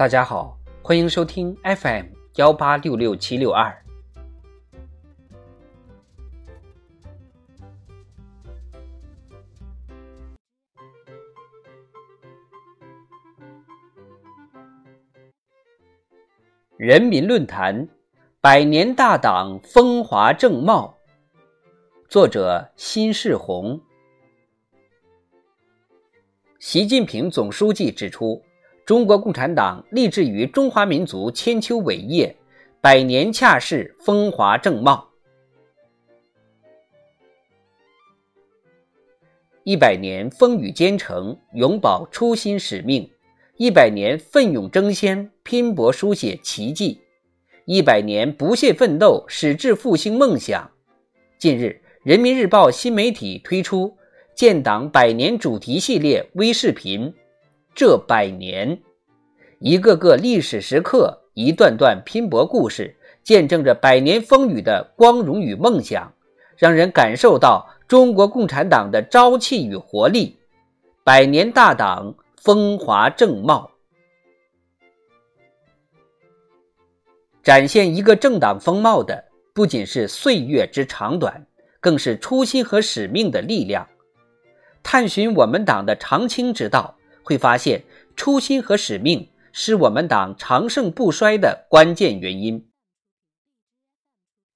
大家好，欢迎收听 FM 幺八六六七六二。人民论坛：百年大党风华正茂。作者：辛世红。习近平总书记指出，中国共产党立志于中华民族千秋伟业，百年恰是风华正茂。一百年风雨兼程，永葆初心使命。一百年奋勇争先，拼搏书写奇迹；一百年不懈奋斗，矢志复兴梦想。近日，人民日报新媒体推出建党百年主题系列微视频。这百年，一个个历史时刻，一段段拼搏故事，见证着百年风雨的光荣与梦想，让人感受到中国共产党的朝气与活力。百年大党。风华正茂，展现一个政党风貌的，不仅是岁月之长短，更是初心和使命的力量。探寻我们党的长青之道，会发现初心和使命是我们党长盛不衰的关键原因。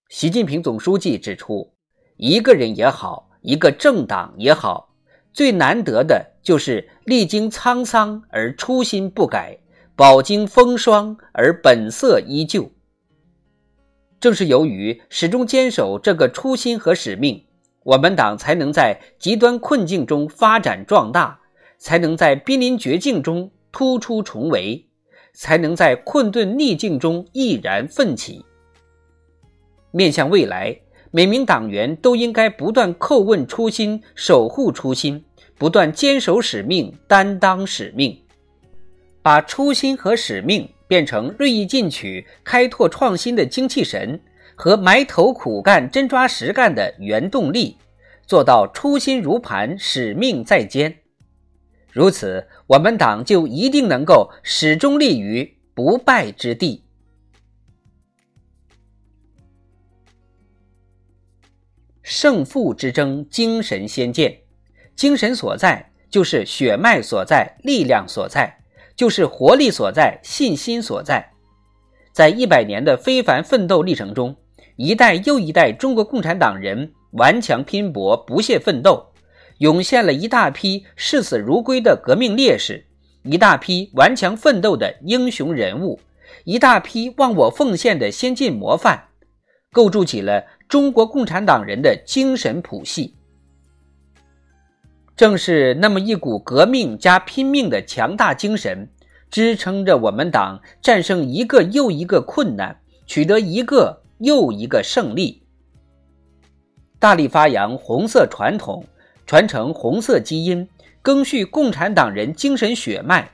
习近平总书记指出，一个人也好，一个政党也好。最难得的就是历经沧桑而初心不改，饱经风霜而本色依旧。正是由于始终坚守这个初心和使命，我们党才能在极端困境中发展壮大，才能在濒临绝境中突出重围，才能在困顿逆境中毅然奋起。面向未来。每名党员都应该不断叩问初心，守护初心，不断坚守使命，担当使命，把初心和使命变成锐意进取、开拓创新的精气神和埋头苦干、真抓实干的原动力，做到初心如磐、使命在肩。如此，我们党就一定能够始终立于不败之地。胜负之争，精神先见。精神所在，就是血脉所在，力量所在，就是活力所在，信心所在。在一百年的非凡奋斗历程中，一代又一代中国共产党人顽强拼搏，不懈奋斗，涌现了一大批视死如归的革命烈士，一大批顽强奋斗的英雄人物，一大批忘我奉献的先进模范。构筑起了中国共产党人的精神谱系。正是那么一股革命加拼命的强大精神，支撑着我们党战胜一个又一个困难，取得一个又一个胜利。大力发扬红色传统，传承红色基因，赓续共产党人精神血脉，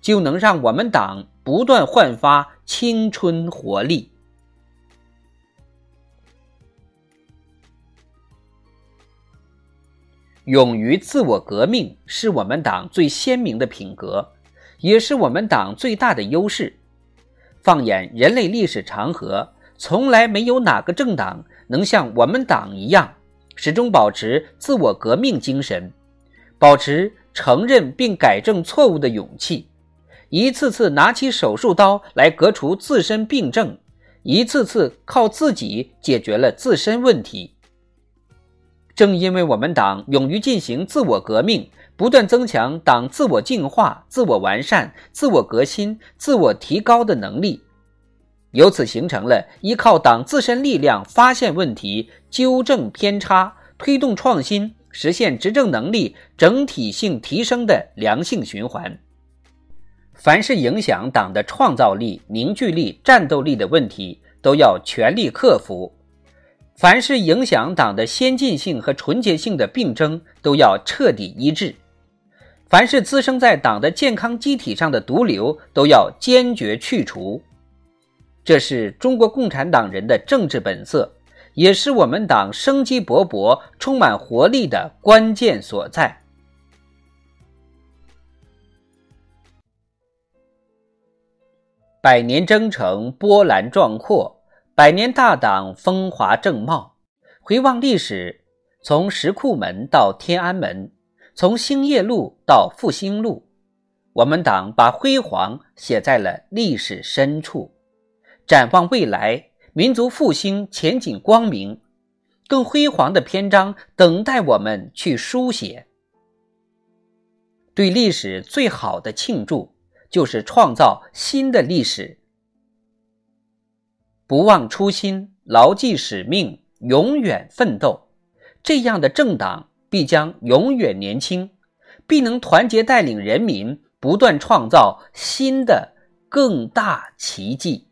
就能让我们党不断焕发青春活力。勇于自我革命是我们党最鲜明的品格，也是我们党最大的优势。放眼人类历史长河，从来没有哪个政党能像我们党一样，始终保持自我革命精神，保持承认并改正错误的勇气，一次次拿起手术刀来革除自身病症，一次次靠自己解决了自身问题。正因为我们党勇于进行自我革命，不断增强党自我净化、自我完善、自我革新、自我提高的能力，由此形成了依靠党自身力量发现问题、纠正偏差、推动创新、实现执政能力整体性提升的良性循环。凡是影响党的创造力、凝聚力、战斗力的问题，都要全力克服。凡是影响党的先进性和纯洁性的病症，都要彻底医治；凡是滋生在党的健康机体上的毒瘤，都要坚决去除。这是中国共产党人的政治本色，也是我们党生机勃勃、充满活力的关键所在。百年征程波澜壮阔，百年大党风华正茂。回望历史，从石库门到天安门，从兴业路到复兴路，我们党把辉煌写在了历史深处。展望未来，民族复兴前景光明，更辉煌的篇章等待我们去书写。对历史最好的庆祝，就是创造新的历史。不忘初心，牢记使命，永远奋斗，这样的政党必将永远年轻，必能团结带领人民，不断创造新的更大奇迹。